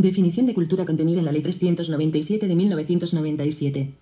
Definición de cultura contenida en la Ley 397 de 1997.